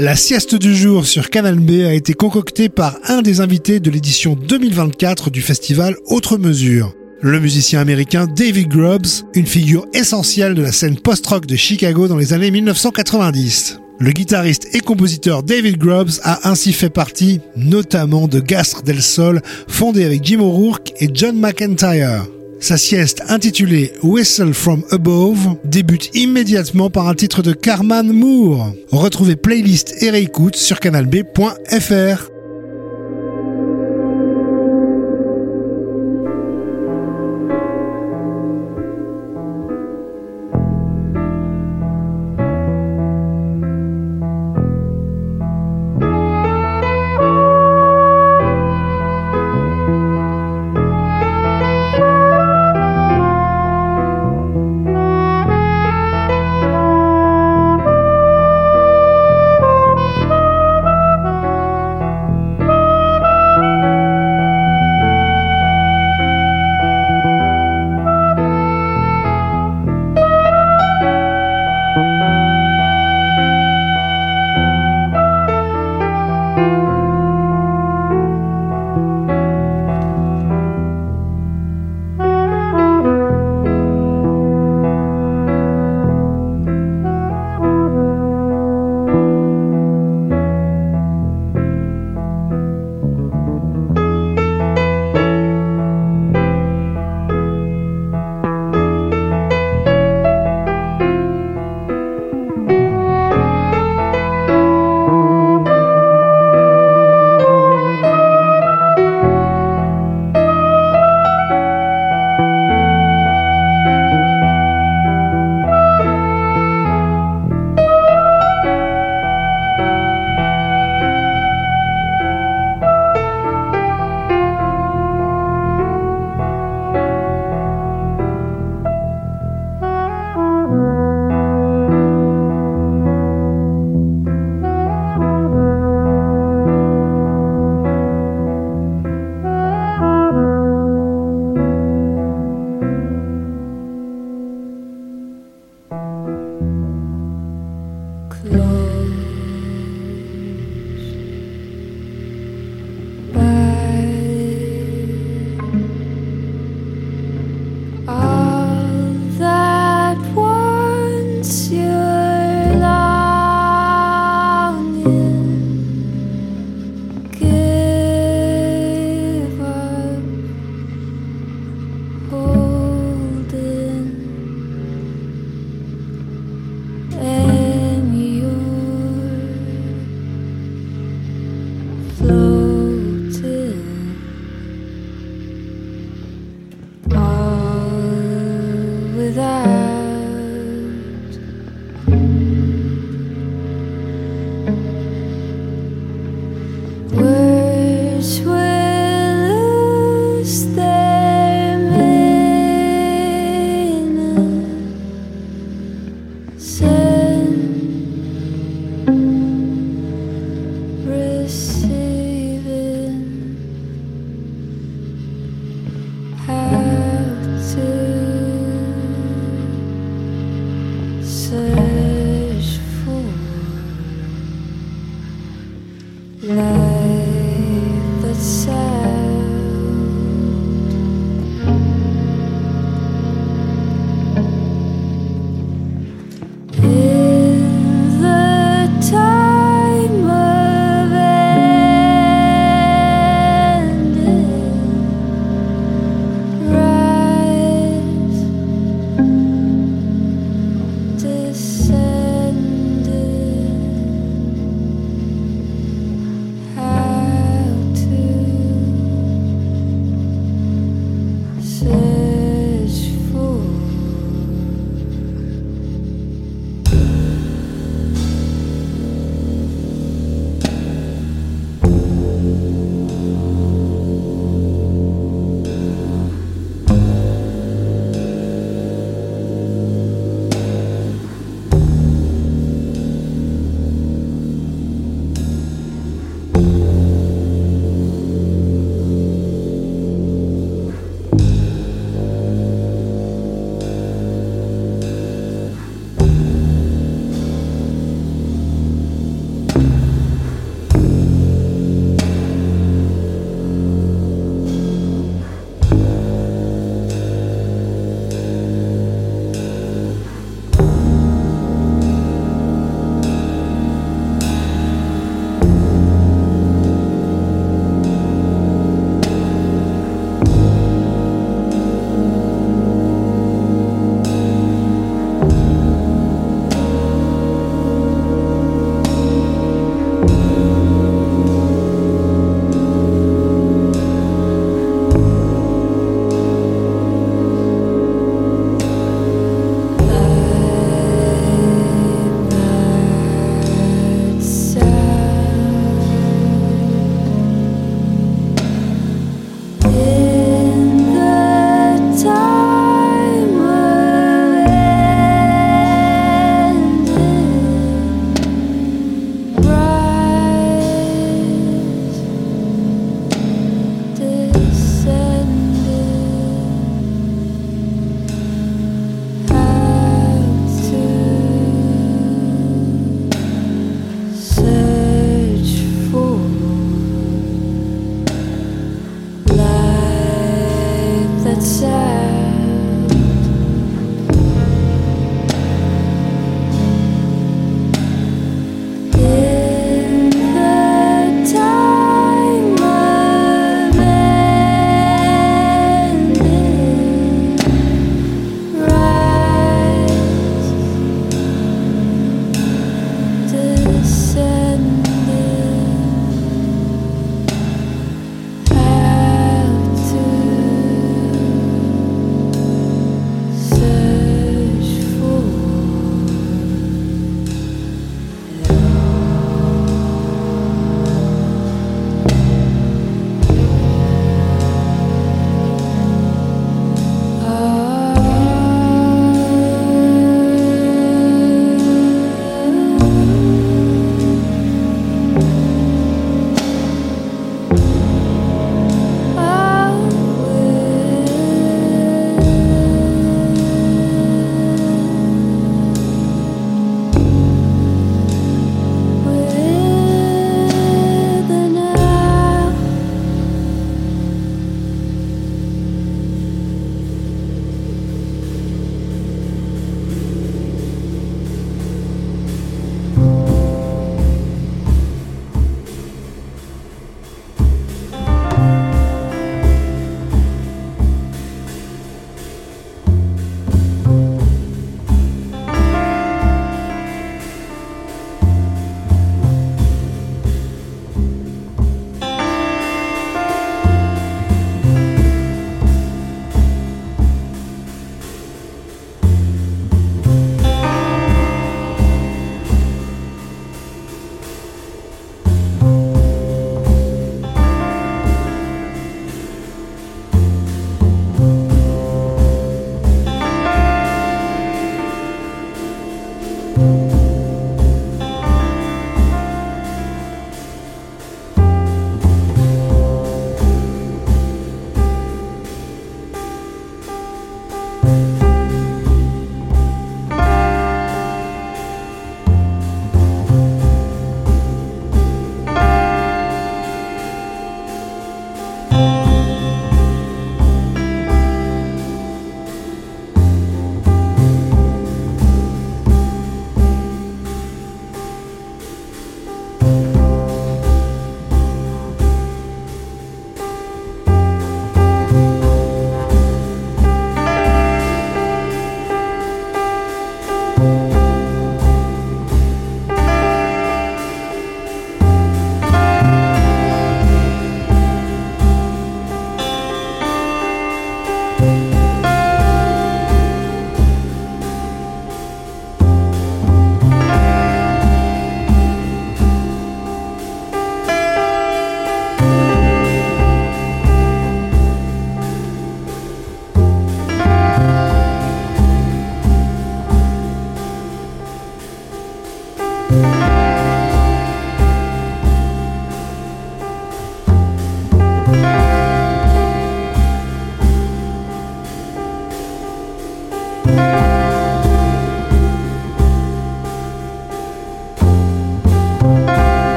La sieste du jour sur Canal B a été concoctée par un des invités de l'édition 2024 du festival Autre Mesure. Le musicien américain David Grubbs, une figure essentielle de la scène post-rock de Chicago dans les années 1990. Le guitariste et compositeur David Grubbs a ainsi fait partie, notamment de Gastre del Sol, fondé avec Jim O'Rourke et John McIntyre. Sa sieste intitulée Whistle from Above débute immédiatement par un titre de Carman Moore. Retrouvez playlist et réécoute sur canalb.fr.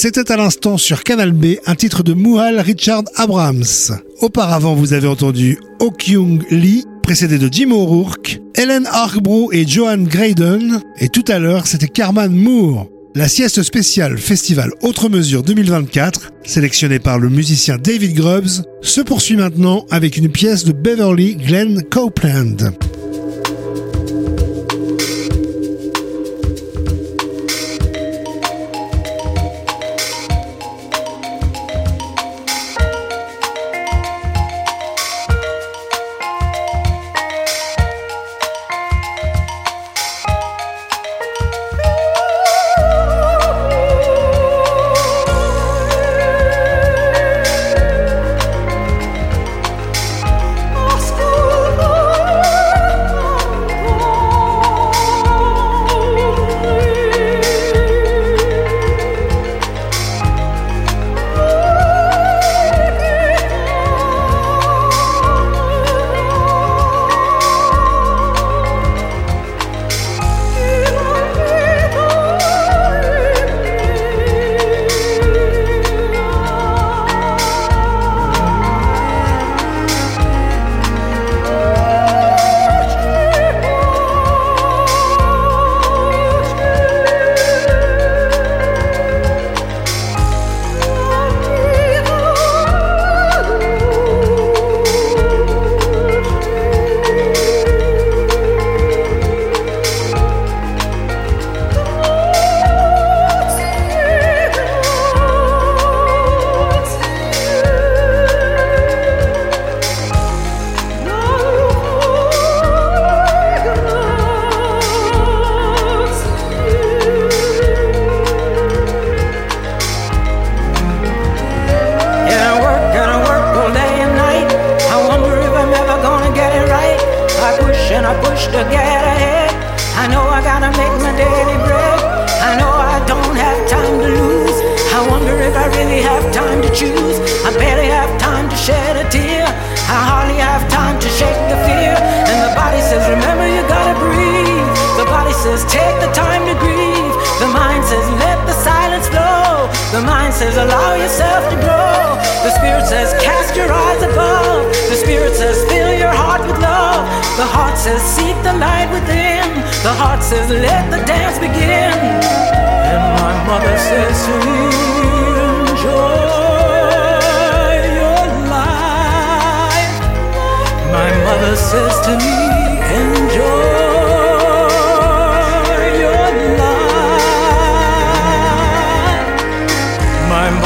C'était à l'instant sur Canal B un titre de Mouhal Richard Abrams. Auparavant, vous avez entendu Okyung Lee, précédé de Jim O'Rourke, Helen Arkbro et Johan Graydon, et tout à l'heure, c'était Carman Moore. La sieste spéciale Festival Autre Mesure 2024, sélectionnée par le musicien David Grubbs, se poursuit maintenant avec une pièce de Beverly Glenn Copeland.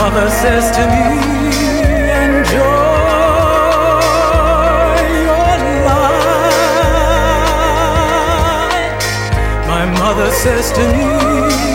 mother says to me, enjoy your life. My mother says to me,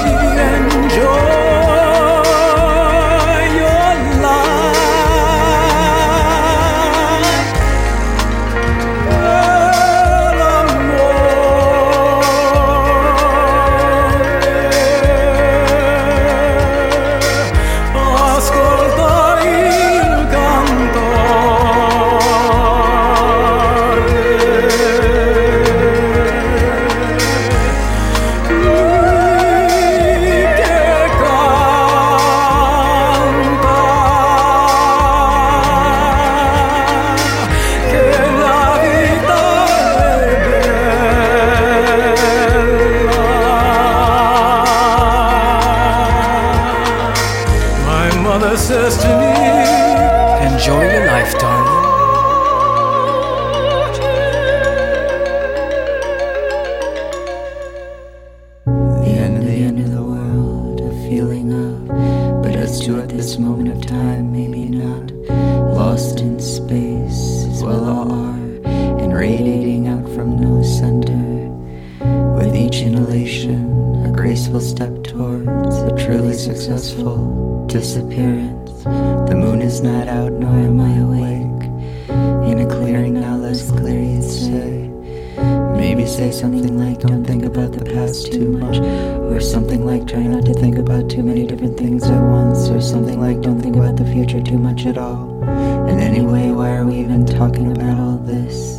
say something like, don't think about the past too much. Or something like, try not to think about too many different things at once. Or something like, don't think about the future too much at all. And anyway, why are we even talking about all this?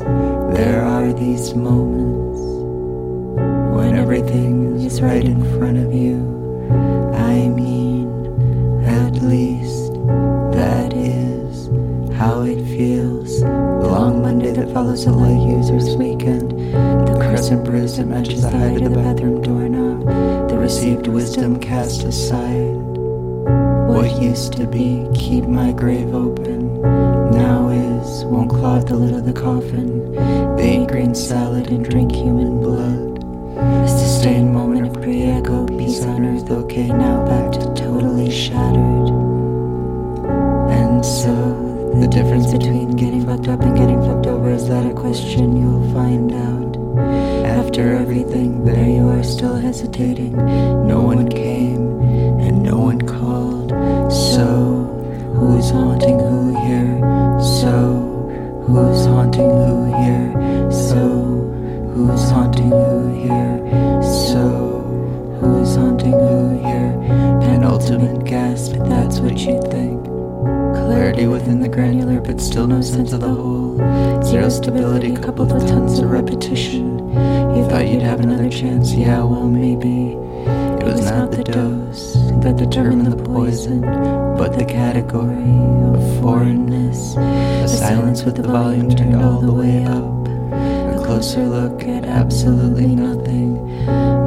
There are these moments when everything is right in front of you. I mean, at least that is how it feels. The long Monday that follows a light user's weekend. Bruise that matches the height of the bathroom doorknob. The received wisdom cast aside. What used to be, keep my grave open. Now is, won't clog the lid of the coffin. They eat green salad and drink human blood. A sustained moment of pre-echo, peace on earth, okay, now back to totally shattered. And so, the difference between getting fucked up and getting fucked over is that a question you'll find out. After everything, there you are still hesitating. No one came, and no one called. So, who's haunting who here? So, who's haunting who here? So, who's haunting who here? So, who's haunting who here? Penultimate gasp, that's what you think. Clarity within the granular, but still no sense of the whole. Zero stability coupled with tons of repetition. You thought you'd have another chance, yeah, well, maybe. It was not the dose that determined the poison, but the category of foreignness. A silence with the volume turned all the way up. A closer look at absolutely nothing.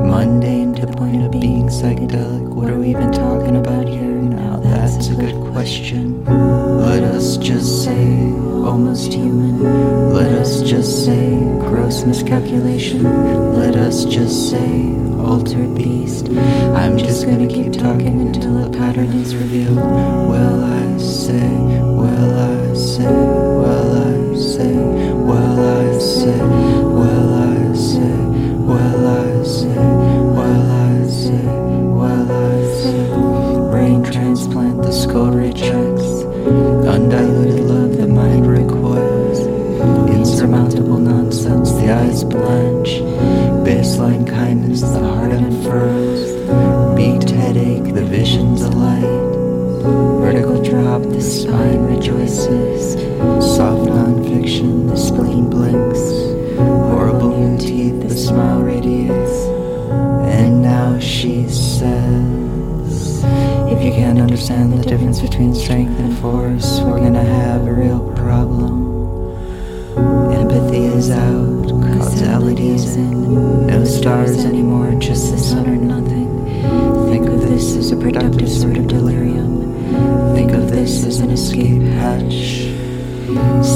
Mundane to the point of being psychedelic. What are we even talking about here? Now that's a good question. Let us just say almost human. Let us just say gross miscalculation. Let us just say altered beast. I'm just gonna keep talking until a pattern is revealed. Well, I say, well, I say, well, I say, well, I say, well,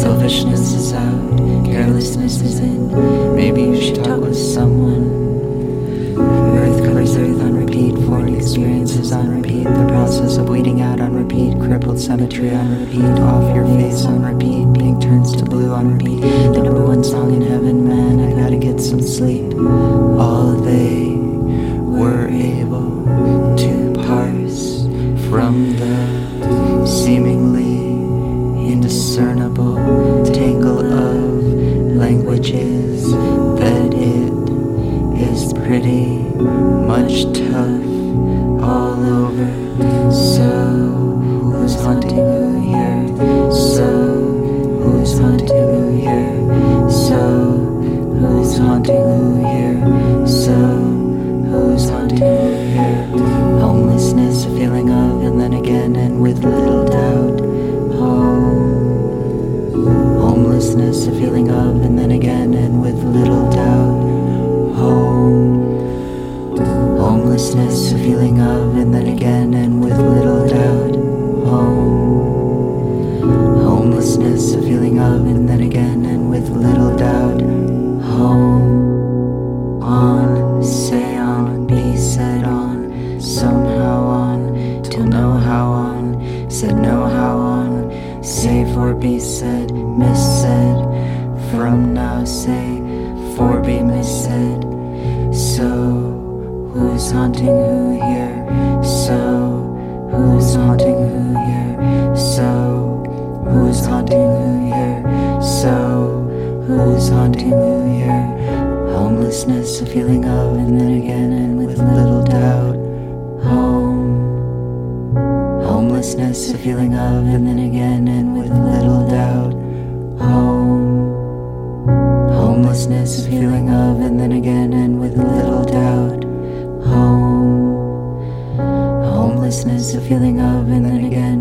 Selfishness is out, carelessness is in. Maybe you should talk with someone. Earth covers earth on repeat, foreign experiences on repeat, the process of weeding out on repeat, crippled cemetery on repeat, off your face on repeat, pink turns to blue on repeat. The number one song in heaven, man, I gotta get some sleep. All they who's haunting who here? So, who's haunting who here? So, who's haunting who here? So, who's haunting who here? Homelessness, a feeling of, and then again, and with little doubt. Home. Homelessness, a feeling of, and then again, and with little doubt. Home. Homelessness, a feeling of, feeling of, and then again.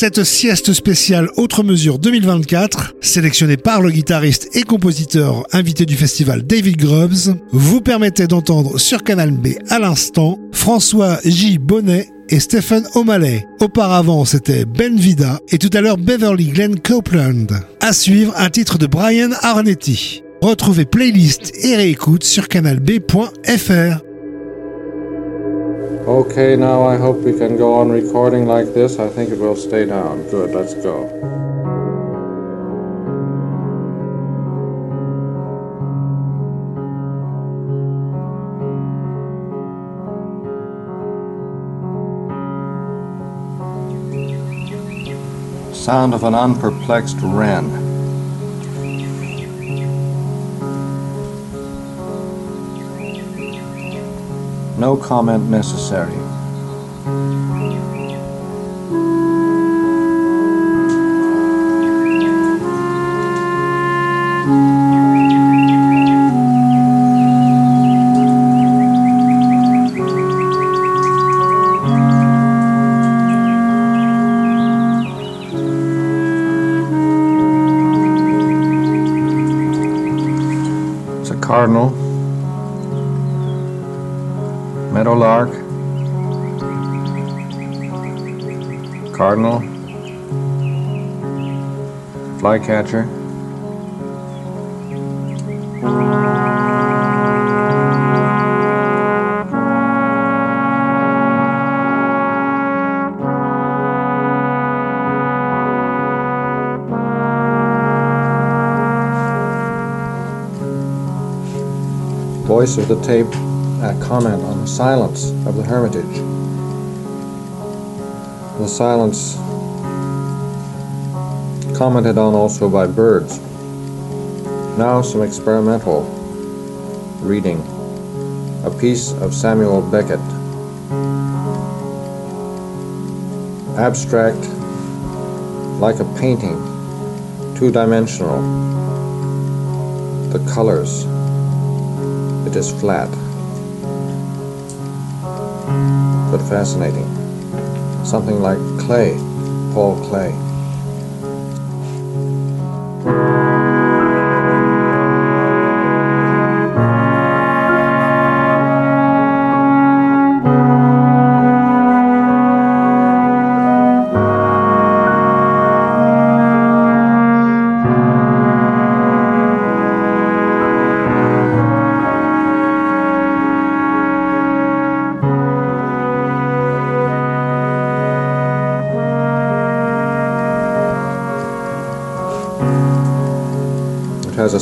Cette sieste spéciale Autre Mesure 2024, sélectionnée par le guitariste et compositeur invité du festival David Grubbs, vous permettait d'entendre sur Canal B à l'instant François J. Bonnet et Stephen O'Malley. Auparavant, c'était Ben Vida et tout à l'heure Beverly Glenn Copeland. À suivre, un titre de Brian Arnetti. Retrouvez playlist et réécoute sur canalb.fr. Okay, now I hope we can go on recording like this. I think it will stay down. Good, let's go. Sound of an unperplexed wren. No comment necessary. Flycatcher, Voice of the tape a comment on the silence of the hermitage. The silence commented on also by birds. Now some experimental reading. A piece of Samuel Beckett. Abstract like a painting, two dimensional. The colors. It is flat but fascinating. Something like Klee, Paul Klee.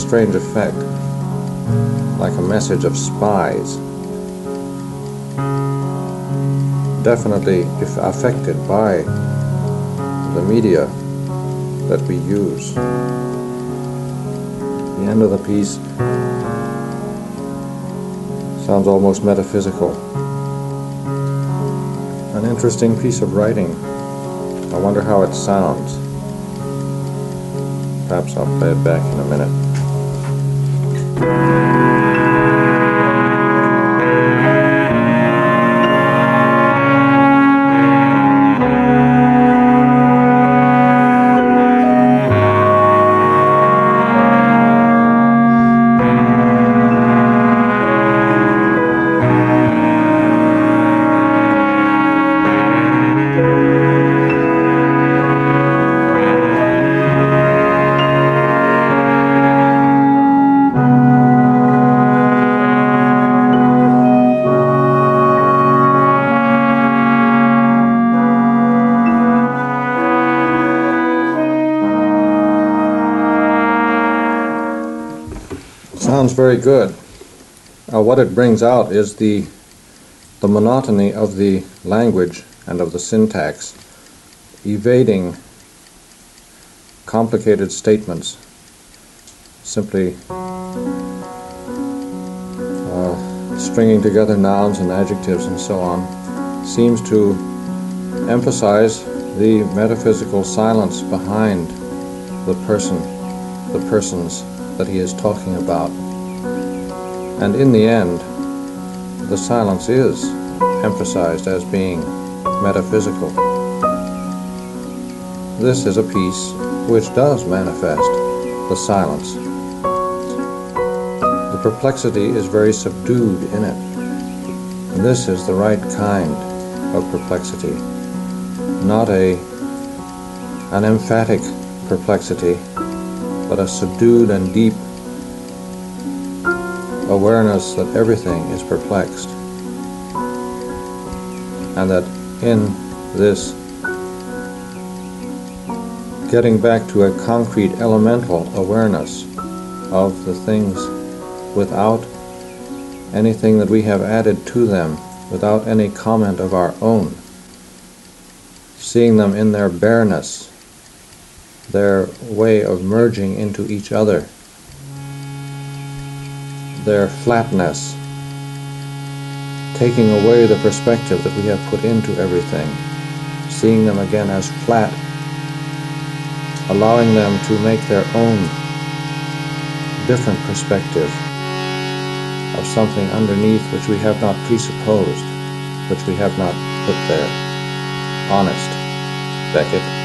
Strange effect, like a message of spies. Definitely if affected by the media that we use. The end of the piece sounds almost metaphysical. An interesting piece of writing. I wonder how it sounds. Perhaps I'll play it back in a minute. Sounds what it brings out is the the monotony of the language and of the syntax, evading complicated statements, simply uh, stringing together nouns and adjectives and so on, seems to emphasize the metaphysical silence behind the person, the persons that he is talking about. And in the end, the silence is emphasized as being metaphysical. this is a piece which does manifest the silence. The perplexity is very subdued in it. This is the right kind of perplexity, not a an emphatic perplexity, but a subdued and deep awareness that everything is perplexed, and that in this getting back to a concrete elemental awareness of the things without anything that we have added to them, without any comment of our own, seeing them in their bareness, their way of merging into each other, their flatness, taking away the perspective that we have put into everything, seeing them again as flat allowing them to make their own different perspective of something underneath which we have not presupposed, which we have not put there. Honest, Beckett.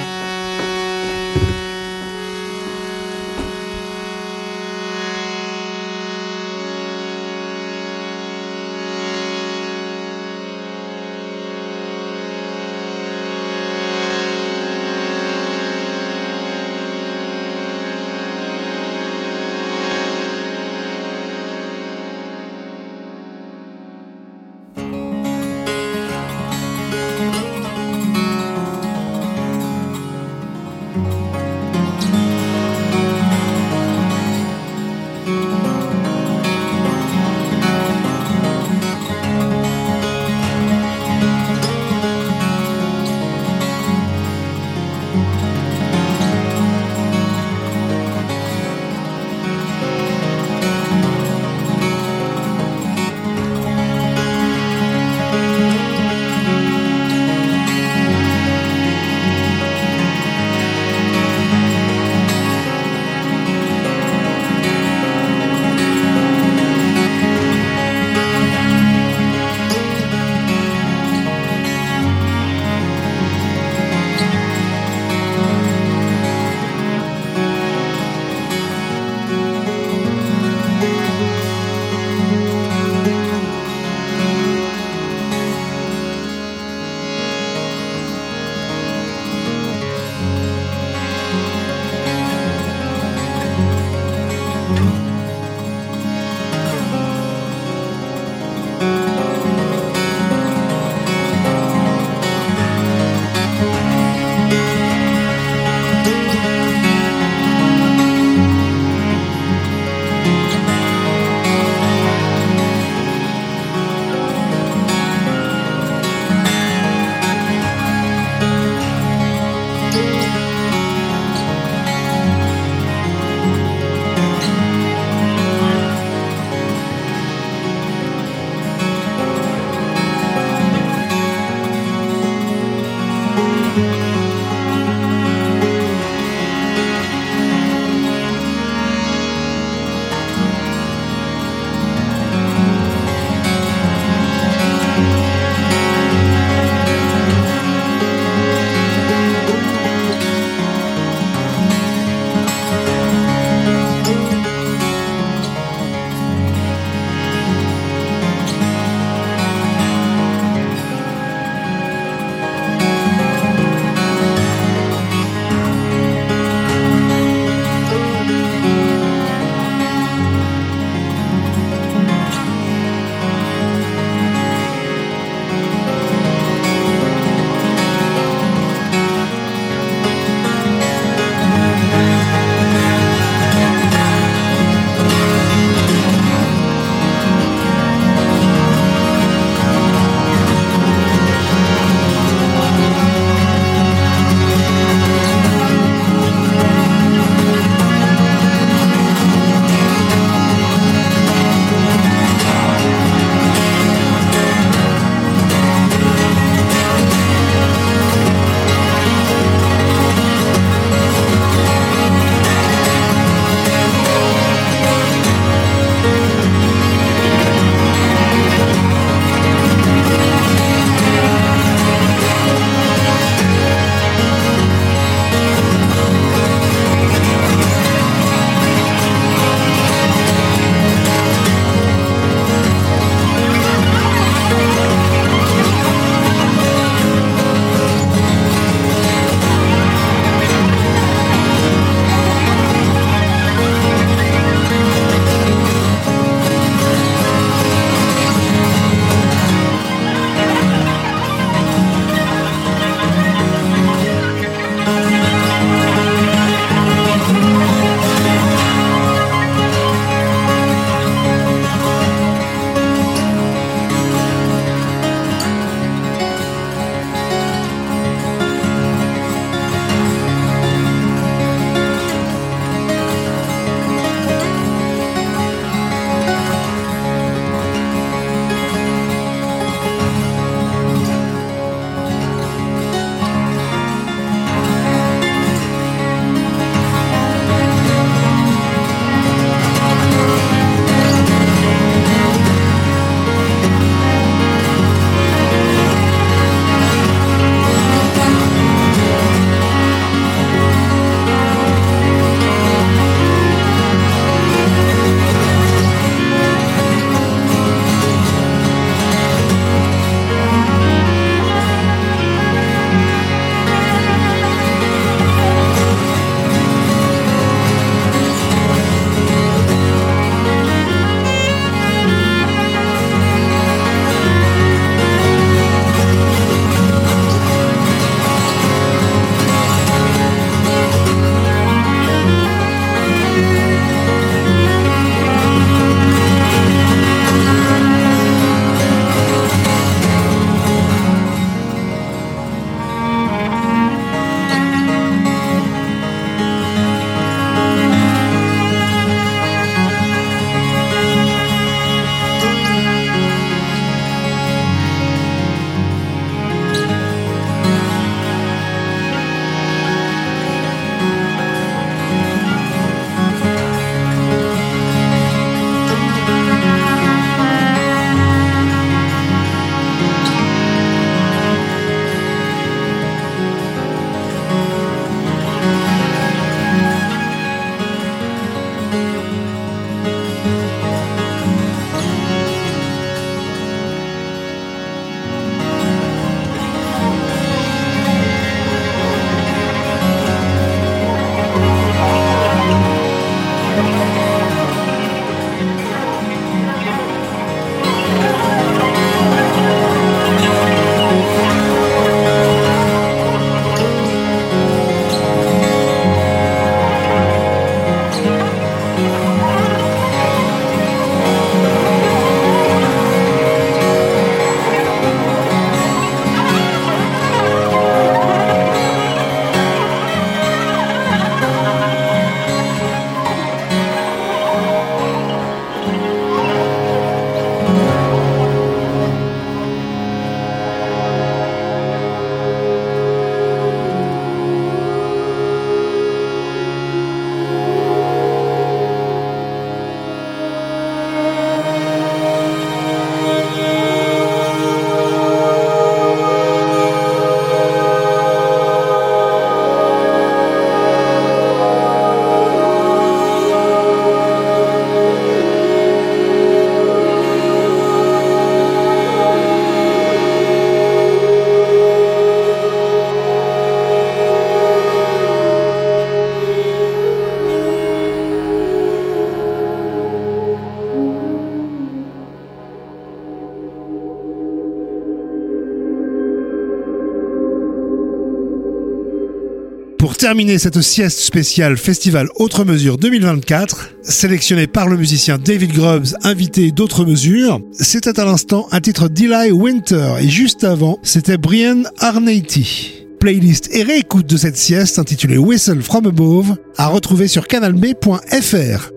Terminer cette sieste spéciale Festival Autre Mesure 2024, sélectionné par le musicien David Grubbs, invité d'Autre Mesure, c'était à l'instant un titre d'Eli Winter et juste avant, c'était Brian Arnaity. Playlist et réécoute de cette sieste intitulée Whistle from Above à retrouver sur canalb.fr.